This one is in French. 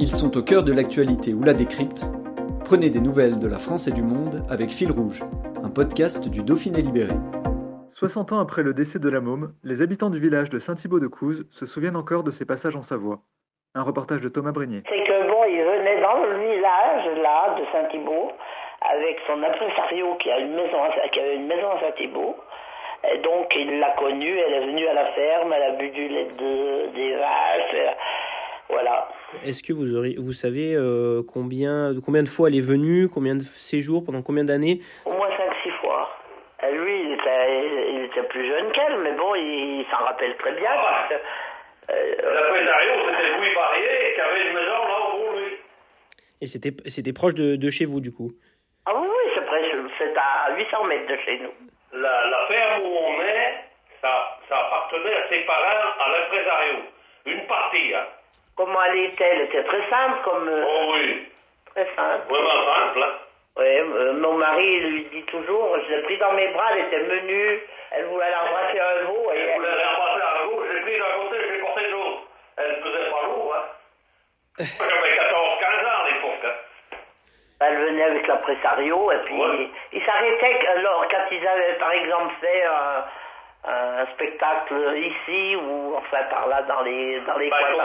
Ils sont au cœur de l'actualité ou la décrypte. Prenez des nouvelles de la France et du monde avec Fil Rouge, un podcast du Dauphiné Libéré. 60 ans après le décès de la môme, les habitants du village de Saint-Thibault-de-Couze se souviennent encore de ses passages en Savoie. Un reportage de Thomas Brégnier. C'est que bon, il venait dans le village là de Saint-Thibault avec son impresario qui, a une maison à, qui avait une maison à Saint-Thibault. Et donc il l'a connue, elle est venue à la ferme, elle a bu du lait de, des vaches. Est-ce que vous, aurez, vous savez euh, combien, combien de fois elle est venue, combien de séjours, pendant combien d'années? Au moins 5-6 fois. Et lui, il était, il était plus jeune qu'elle, mais bon, il, il s'en rappelle très bien. parce que, euh, L'impresario, c'était Louis Barrier qui avait une maison là au bout, lui. Et c'était c'était proche de, de chez vous, du coup? Ah oui, oui, c'est près, c'est à 800 mètres de chez nous. La, la ferme où on est, ça, ça appartenait à ses parents à l'impresario. Une partie, hein. Comment elle était Elle était très simple, comme... euh, Oh oui, Très simple. vraiment simple, hein. Oui, euh, mon mari lui dit toujours, je l'ai pris dans mes bras, elle était menue, elle voulait l'embrasser un veau. Et Elle voulait remplacer à gauche, j'ai pris d'un côté, j'ai porté de l'autre. Elle faisait pas lourd, hein. J'avais 14-15 ans à l'époque, hein. Elle venait avec l'impresario et puis Ouais. ils s'arrêtaient que- alors quand ils avaient par exemple fait un, un spectacle ici ou enfin par là dans les dans les Ben, coins